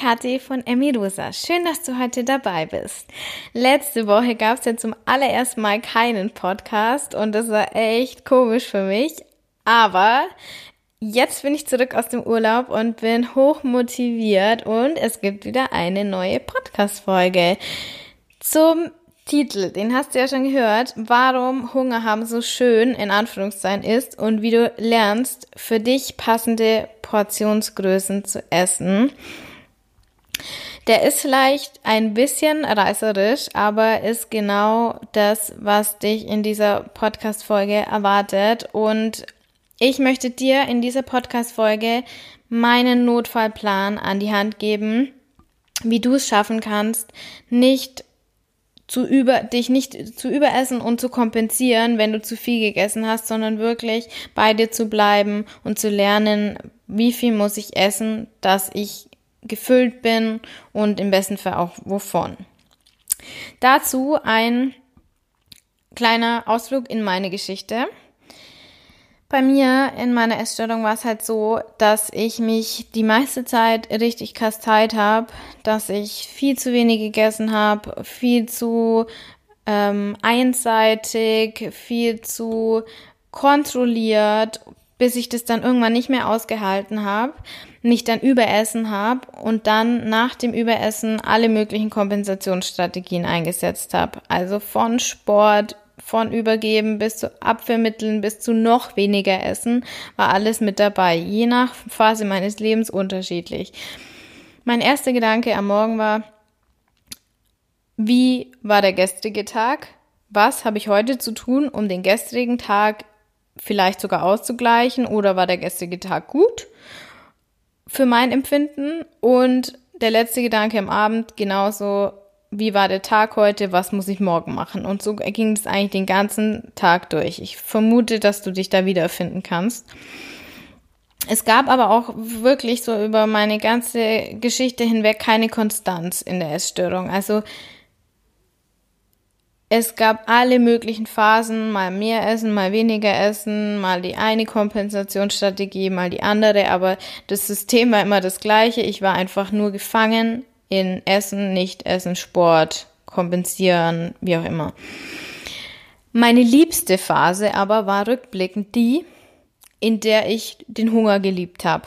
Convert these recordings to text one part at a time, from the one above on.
Kathi von Emirusa. Schön, dass du heute dabei bist. Letzte Woche gab es ja zum allerersten Mal keinen Podcast und das war echt komisch für mich. Aber jetzt bin ich zurück aus dem Urlaub und bin hoch motiviert und es gibt wieder eine neue Podcast-Folge zum Titel, den hast du ja schon gehört, warum Hunger haben so schön in Anführungszeichen ist und wie du lernst, für dich passende Portionsgrößen zu essen. Der ist vielleicht ein bisschen reißerisch, aber ist genau das, was dich in dieser Podcast-Folge erwartet. Und ich möchte dir in dieser Podcast-Folge meinen Notfallplan an die Hand geben, wie du es schaffen kannst, nicht zu über, dich nicht zu überessen und zu kompensieren, wenn du zu viel gegessen hast, sondern wirklich bei dir zu bleiben und zu lernen, wie viel muss ich essen, dass ich gefüllt bin und im besten Fall auch wovon. Dazu ein kleiner Ausflug in meine Geschichte. Bei mir in meiner Essstörung war es halt so, dass ich mich die meiste Zeit richtig kasteit habe, dass ich viel zu wenig gegessen habe, viel zu ähm, einseitig, viel zu kontrolliert, bis ich das dann irgendwann nicht mehr ausgehalten habe, mich dann überessen habe und dann nach dem Überessen alle möglichen Kompensationsstrategien eingesetzt habe. Also von Sport von Übergeben bis zu Abwehrmitteln bis zu noch weniger Essen war alles mit dabei, je nach Phase meines Lebens unterschiedlich. Mein erster Gedanke am Morgen war, wie war der gestrige Tag? Was habe ich heute zu tun, um den gestrigen Tag vielleicht sogar auszugleichen oder war der gestrige Tag gut für mein Empfinden? Und der letzte Gedanke am Abend genauso, wie war der Tag heute, was muss ich morgen machen. Und so ging es eigentlich den ganzen Tag durch. Ich vermute, dass du dich da wiederfinden kannst. Es gab aber auch wirklich so über meine ganze Geschichte hinweg keine Konstanz in der Essstörung. Also es gab alle möglichen Phasen, mal mehr essen, mal weniger essen, mal die eine Kompensationsstrategie, mal die andere, aber das System war immer das gleiche. Ich war einfach nur gefangen in Essen, Nicht-Essen, Sport, kompensieren, wie auch immer. Meine liebste Phase aber war rückblickend die, in der ich den Hunger geliebt habe.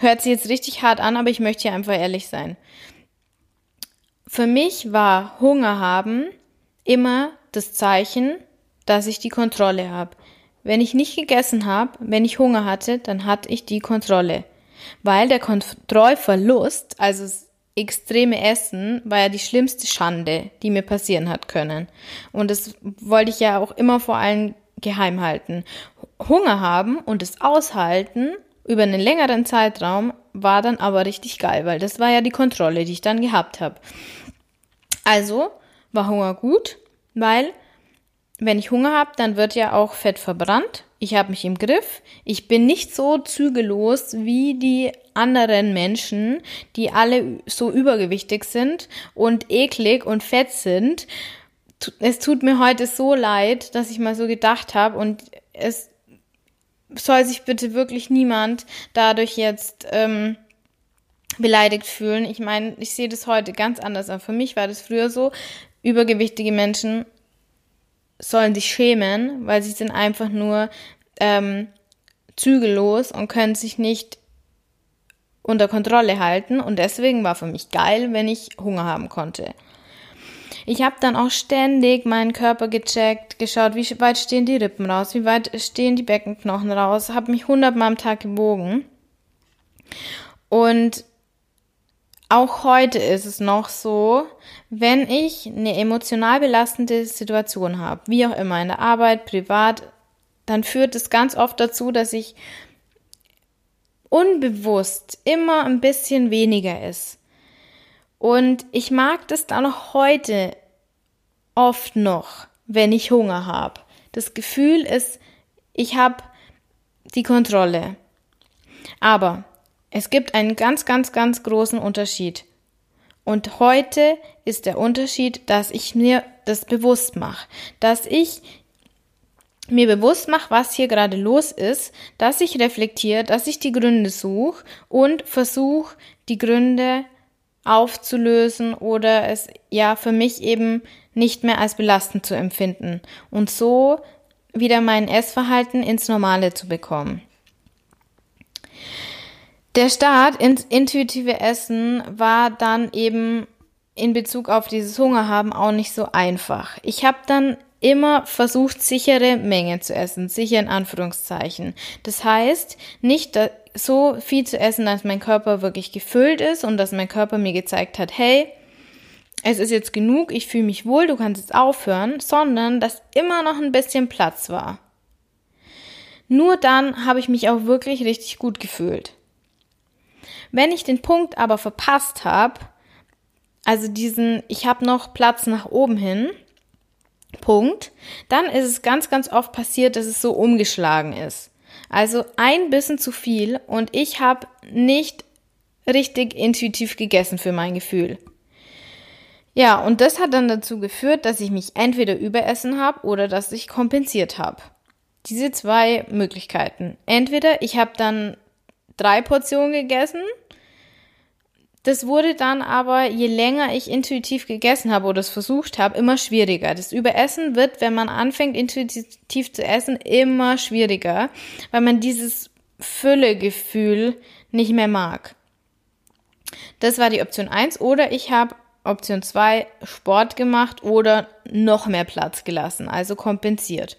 Hört sich jetzt richtig hart an, aber ich möchte hier einfach ehrlich sein. Für mich war Hunger haben immer das Zeichen, dass ich die Kontrolle habe. Wenn ich nicht gegessen habe, wenn ich Hunger hatte, dann hatte ich die Kontrolle. Weil der Kontrollverlust, also extreme Essen war ja die schlimmste Schande, die mir passieren hat können. Und das wollte ich ja auch immer vor allem geheim halten. Hunger haben und es aushalten über einen längeren Zeitraum war dann aber richtig geil, weil das war ja die Kontrolle, die ich dann gehabt habe. Also war Hunger gut, weil wenn ich Hunger habe, dann wird ja auch Fett verbrannt. Ich habe mich im Griff. Ich bin nicht so zügellos wie die anderen Menschen, die alle so übergewichtig sind und eklig und fett sind. Es tut mir heute so leid, dass ich mal so gedacht habe und es soll sich bitte wirklich niemand dadurch jetzt ähm, beleidigt fühlen. Ich meine, ich sehe das heute ganz anders. Aber für mich war das früher so, übergewichtige Menschen sollen sich schämen, weil sie sind einfach nur ähm, zügellos und können sich nicht unter Kontrolle halten und deswegen war für mich geil, wenn ich Hunger haben konnte. Ich habe dann auch ständig meinen Körper gecheckt, geschaut, wie weit stehen die Rippen raus, wie weit stehen die Beckenknochen raus, habe mich hundertmal am Tag gewogen. Und auch heute ist es noch so, wenn ich eine emotional belastende Situation habe, wie auch immer, in der Arbeit, privat, dann führt es ganz oft dazu, dass ich unbewusst immer ein bisschen weniger ist. Und ich mag das dann auch heute oft noch, wenn ich Hunger habe. Das Gefühl ist, ich habe die Kontrolle. Aber es gibt einen ganz, ganz, ganz großen Unterschied. Und heute ist der Unterschied, dass ich mir das bewusst mache, dass ich mir bewusst mache, was hier gerade los ist, dass ich reflektiere, dass ich die Gründe suche und versuche, die Gründe aufzulösen oder es ja für mich eben nicht mehr als belastend zu empfinden und so wieder mein Essverhalten ins Normale zu bekommen. Der Start ins intuitive Essen war dann eben in Bezug auf dieses Hungerhaben auch nicht so einfach. Ich habe dann immer versucht, sichere Menge zu essen, sicher in Anführungszeichen. Das heißt, nicht so viel zu essen, dass mein Körper wirklich gefüllt ist und dass mein Körper mir gezeigt hat, hey, es ist jetzt genug, ich fühle mich wohl, du kannst jetzt aufhören, sondern dass immer noch ein bisschen Platz war. Nur dann habe ich mich auch wirklich richtig gut gefühlt. Wenn ich den Punkt aber verpasst habe, also diesen, ich habe noch Platz nach oben hin, Punkt, dann ist es ganz, ganz oft passiert, dass es so umgeschlagen ist. Also ein bisschen zu viel und ich habe nicht richtig intuitiv gegessen für mein Gefühl. Ja, und das hat dann dazu geführt, dass ich mich entweder überessen habe oder dass ich kompensiert habe. Diese zwei Möglichkeiten. Entweder ich habe dann drei Portionen gegessen das wurde dann aber, je länger ich intuitiv gegessen habe oder es versucht habe, immer schwieriger. Das Überessen wird, wenn man anfängt, intuitiv zu essen, immer schwieriger, weil man dieses Füllegefühl nicht mehr mag. Das war die Option 1. Oder ich habe Option 2 Sport gemacht oder noch mehr Platz gelassen, also kompensiert.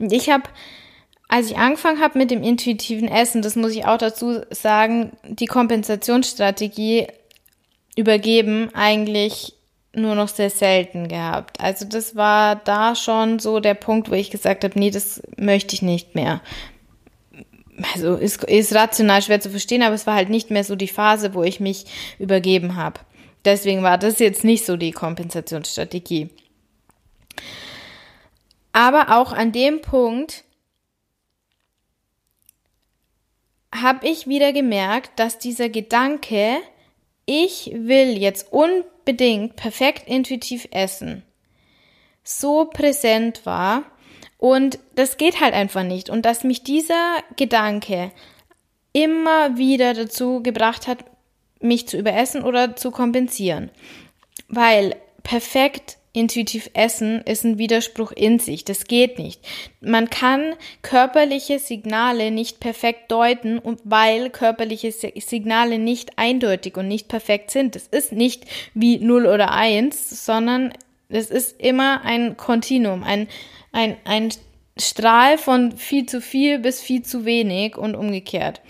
Ich habe als ich angefangen habe mit dem intuitiven Essen, das muss ich auch dazu sagen, die Kompensationsstrategie übergeben eigentlich nur noch sehr selten gehabt. Also das war da schon so der Punkt, wo ich gesagt habe, nee, das möchte ich nicht mehr. Also ist, ist rational schwer zu verstehen, aber es war halt nicht mehr so die Phase, wo ich mich übergeben habe. Deswegen war das jetzt nicht so die Kompensationsstrategie. Aber auch an dem Punkt habe ich wieder gemerkt, dass dieser Gedanke, ich will jetzt unbedingt perfekt intuitiv essen, so präsent war und das geht halt einfach nicht und dass mich dieser Gedanke immer wieder dazu gebracht hat, mich zu überessen oder zu kompensieren. Weil perfekt intuitiv essen ist ein Widerspruch in sich. Das geht nicht. Man kann körperliche Signale nicht perfekt deuten, weil körperliche Signale nicht eindeutig und nicht perfekt sind. Das ist nicht wie 0 oder 1, sondern es ist immer ein Kontinuum, ein, ein, ein Strahl von viel zu viel bis viel zu wenig und umgekehrt.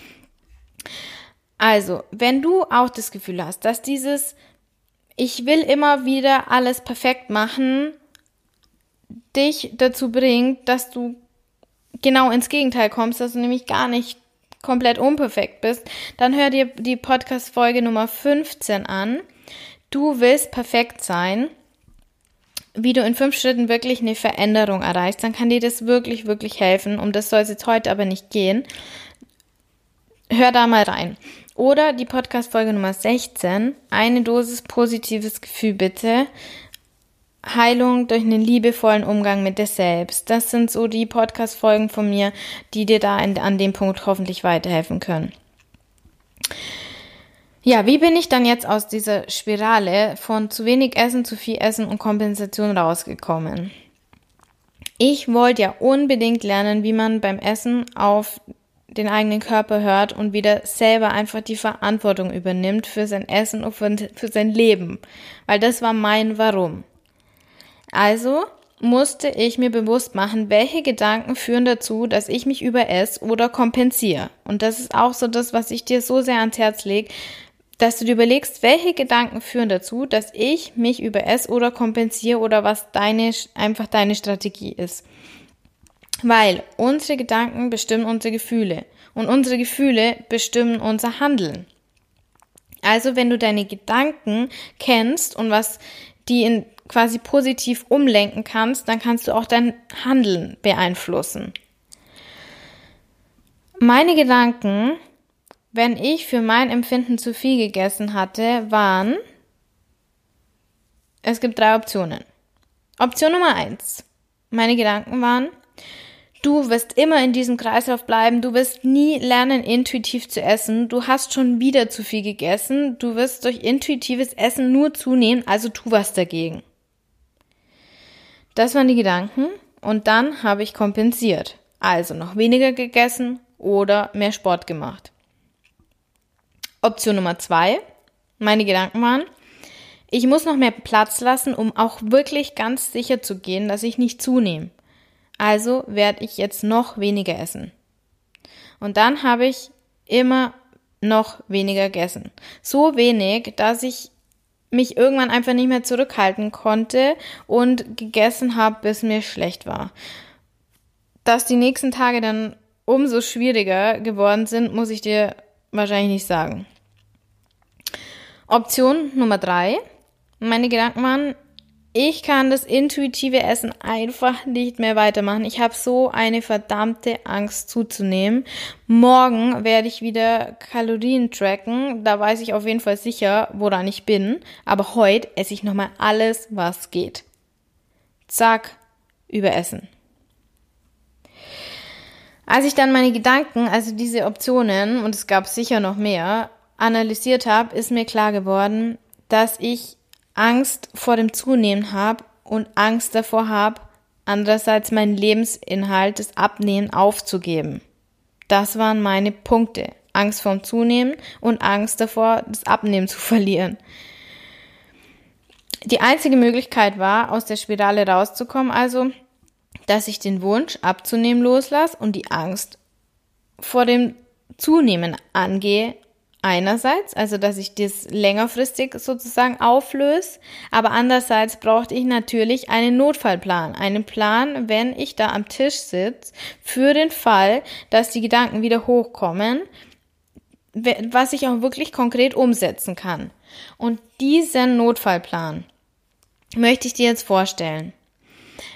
Also, wenn du auch das Gefühl hast, dass dieses ich will immer wieder alles perfekt machen, dich dazu bringt, dass du genau ins Gegenteil kommst, dass du nämlich gar nicht komplett unperfekt bist, dann hör dir die Podcast-Folge Nummer 15 an. Du willst perfekt sein, wie du in fünf Schritten wirklich eine Veränderung erreichst, dann kann dir das wirklich, wirklich helfen. Um das soll es jetzt heute aber nicht gehen. Hör da mal rein. Oder die Podcast-Folge Nummer 16, eine Dosis positives Gefühl bitte. Heilung durch einen liebevollen Umgang mit dir selbst. Das sind so die Podcast-Folgen von mir, die dir da an dem Punkt hoffentlich weiterhelfen können. Ja, wie bin ich dann jetzt aus dieser Spirale von zu wenig Essen, zu viel Essen und Kompensation rausgekommen? Ich wollte ja unbedingt lernen, wie man beim Essen auf den eigenen Körper hört und wieder selber einfach die Verantwortung übernimmt für sein Essen und für, sein Leben. Weil das war mein Warum. Also musste ich mir bewusst machen, welche Gedanken führen dazu, dass ich mich überesse oder kompensiere. Und das ist auch so das, was ich dir so sehr ans Herz lege, dass du dir überlegst, welche Gedanken führen dazu, dass ich mich überesse oder kompensiere oder was deine, einfach deine Strategie ist. Weil unsere Gedanken bestimmen unsere Gefühle und unsere Gefühle bestimmen unser Handeln. Also wenn du deine Gedanken kennst und was die in quasi positiv umlenken kannst, dann kannst du auch dein Handeln beeinflussen. Meine Gedanken, wenn ich für mein Empfinden zu viel gegessen hatte, waren, es gibt drei Optionen. Option Nummer eins. Meine Gedanken waren, Du wirst immer in diesem Kreislauf bleiben. Du wirst nie lernen, intuitiv zu essen. Du hast schon wieder zu viel gegessen. Du wirst durch intuitives Essen nur zunehmen, also tu was dagegen. Das waren die Gedanken und dann habe ich kompensiert. Also noch weniger gegessen oder mehr Sport gemacht. Option Nummer zwei. Meine Gedanken waren, ich muss noch mehr Platz lassen, um auch wirklich ganz sicher zu gehen, dass ich nicht zunehme. Also werde ich jetzt noch weniger essen. Und dann habe ich immer noch weniger gegessen. So wenig, dass ich mich irgendwann einfach nicht mehr zurückhalten konnte und gegessen habe, bis mir schlecht war. Dass die nächsten Tage dann umso schwieriger geworden sind, muss ich dir wahrscheinlich nicht sagen. Option Nummer drei. Meine Gedanken waren, ich kann das intuitive Essen einfach nicht mehr weitermachen. Ich habe so eine verdammte Angst zuzunehmen. Morgen werde ich wieder Kalorien tracken. Da weiß ich auf jeden Fall sicher, woran ich bin. Aber heute esse ich nochmal alles, was geht. Zack, überessen. Als ich dann meine Gedanken, also diese Optionen, und es gab sicher noch mehr, analysiert habe, ist mir klar geworden, dass ich Angst vor dem Zunehmen habe und Angst davor habe, andererseits meinen Lebensinhalt, das Abnehmen aufzugeben. Das waren meine Punkte. Angst vorm Zunehmen und Angst davor, das Abnehmen zu verlieren. Die einzige Möglichkeit war, aus der Spirale rauszukommen, also, dass ich den Wunsch abzunehmen loslasse und die Angst vor dem Zunehmen angehe einerseits, also dass ich das längerfristig sozusagen auflöse, aber andererseits brauchte ich natürlich einen Notfallplan, einen Plan, wenn ich da am Tisch sitze, für den Fall, dass die Gedanken wieder hochkommen, was ich auch wirklich konkret umsetzen kann. Und diesen Notfallplan möchte ich dir jetzt vorstellen.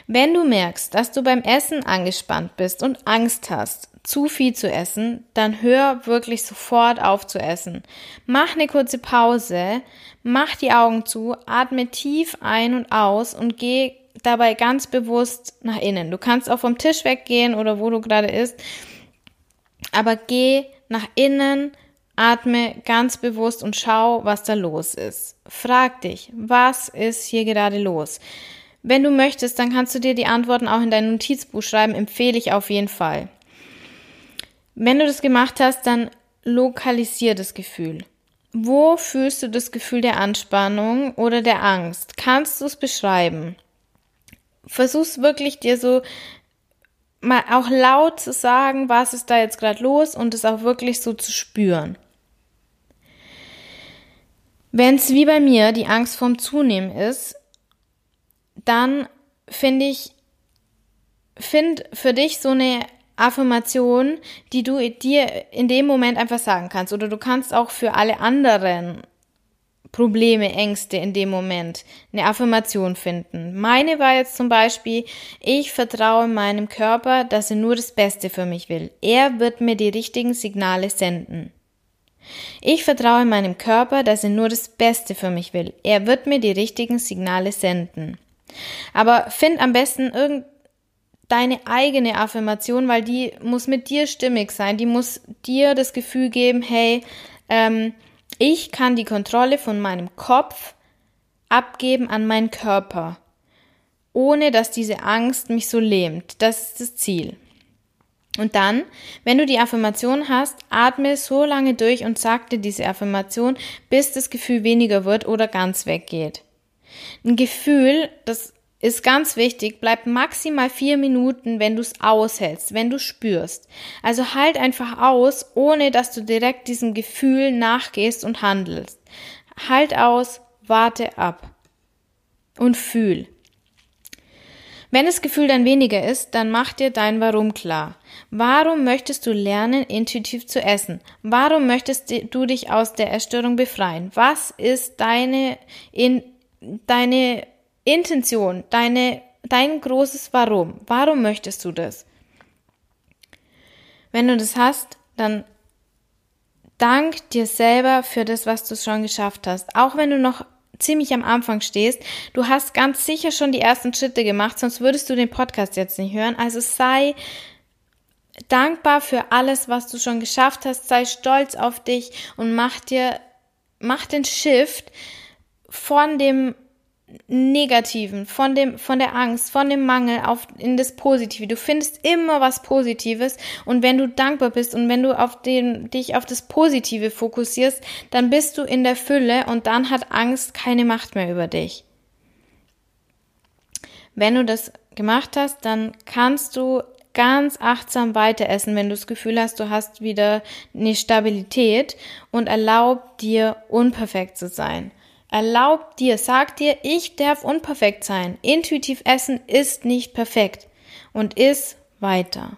Wenn du merkst, dass du beim Essen angespannt bist und Angst hast, zu viel zu essen, dann hör wirklich sofort auf zu essen. Mach eine kurze Pause, mach die Augen zu, atme tief ein und aus und geh dabei ganz bewusst nach innen. Du kannst auch vom Tisch weggehen oder wo du gerade isst, aber geh nach innen, atme ganz bewusst und schau, was da los ist. Frag dich, was ist hier gerade los? Wenn du möchtest, dann kannst du dir die Antworten auch in dein Notizbuch schreiben, empfehle ich auf jeden Fall. Wenn du das gemacht hast, dann lokalisier das Gefühl. Wo fühlst du das Gefühl der Anspannung oder der Angst? Kannst du es beschreiben? Versuch's wirklich dir so mal auch laut zu sagen, was ist da jetzt gerade los und es auch wirklich so zu spüren. Wenn es wie bei mir die Angst vorm Zunehmen ist, dann finde ich, find für dich so eine Affirmation, die du dir in dem Moment einfach sagen kannst. Oder du kannst auch für alle anderen Probleme, Ängste in dem Moment eine Affirmation finden. Meine war jetzt zum Beispiel, ich vertraue meinem Körper, dass er nur das Beste für mich will. Er wird mir die richtigen Signale senden. Ich vertraue meinem Körper, dass er nur das Beste für mich will. Er wird mir die richtigen Signale senden. Aber find am besten irgend deine eigene Affirmation, weil die muss mit dir stimmig sein. Die muss dir das Gefühl geben, hey, ähm, ich kann die Kontrolle von meinem Kopf abgeben an meinen Körper, ohne dass diese Angst mich so lähmt. Das ist das Ziel. Und dann, wenn du die Affirmation hast, atme so lange durch und sag dir diese Affirmation, bis das Gefühl weniger wird oder ganz weggeht. Ein Gefühl, das ist ganz wichtig, bleib maximal vier Minuten, wenn du es aushältst, wenn du spürst. Also halt einfach aus, ohne dass du direkt diesem Gefühl nachgehst und handelst. Halt aus, warte ab und fühl. Wenn das Gefühl dann weniger ist, dann mach dir dein Warum klar. Warum möchtest du lernen, intuitiv zu essen? Warum möchtest du dich aus der Erstörung befreien? Was ist deine, in, deine Intention, deine, dein großes Warum. Warum möchtest du das? Wenn du das hast, dann dank dir selber für das, was du schon geschafft hast. Auch wenn du noch ziemlich am Anfang stehst, du hast ganz sicher schon die ersten Schritte gemacht, sonst würdest du den Podcast jetzt nicht hören. Also sei dankbar für alles, was du schon geschafft hast. Sei stolz auf dich und mach dir, mach den Shift von dem Negativen, von dem, von der Angst, von dem Mangel auf, in das Positive. Du findest immer was Positives und wenn du dankbar bist und wenn du auf den, dich auf das Positive fokussierst, dann bist du in der Fülle und dann hat Angst keine Macht mehr über dich. Wenn du das gemacht hast, dann kannst du ganz achtsam weiter essen, wenn du das Gefühl hast, du hast wieder eine Stabilität und erlaub dir unperfekt zu sein. Erlaub dir, sag dir, ich darf unperfekt sein. Intuitiv essen ist nicht perfekt und ist weiter.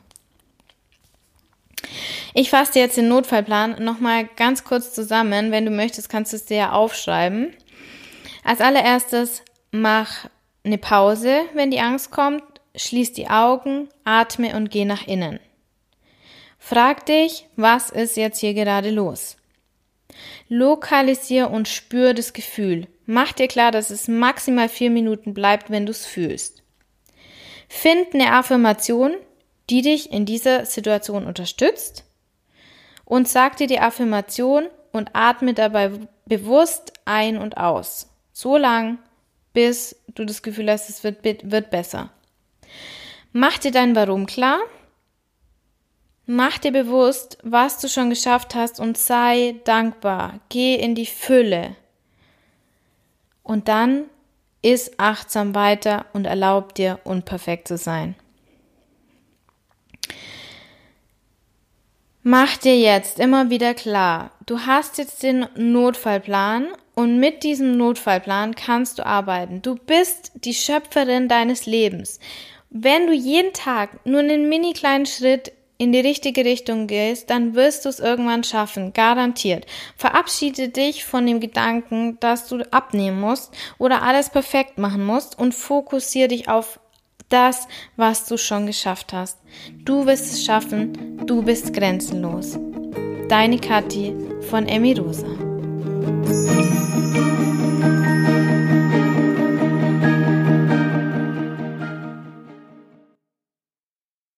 Ich fasse jetzt den Notfallplan nochmal ganz kurz zusammen. Wenn du möchtest, kannst du es dir ja aufschreiben. Als allererstes mach eine Pause, wenn die Angst kommt. Schließ die Augen, atme und geh nach innen. Frag dich, was ist jetzt hier gerade los? Lokalisier und spür das Gefühl. Mach dir klar, dass es maximal vier Minuten bleibt, wenn du es fühlst. Find eine Affirmation, die dich in dieser Situation unterstützt und sag dir die Affirmation und atme dabei bewusst ein und aus. So lang, bis du das Gefühl hast, es wird, wird besser. Mach dir dein Warum klar Mach dir bewusst, was du schon geschafft hast und sei dankbar. Geh in die Fülle. Und dann ist achtsam weiter und erlaub dir, unperfekt zu sein. Mach dir jetzt immer wieder klar, du hast jetzt den Notfallplan und mit diesem Notfallplan kannst du arbeiten. Du bist die Schöpferin deines Lebens. Wenn du jeden Tag nur einen mini kleinen Schritt in die richtige Richtung gehst, dann wirst du es irgendwann schaffen, garantiert. Verabschiede dich von dem Gedanken, dass du abnehmen musst oder alles perfekt machen musst und fokussiere dich auf das, was du schon geschafft hast. Du wirst es schaffen, du bist grenzenlos. Deine Kathi von Emi Rosa.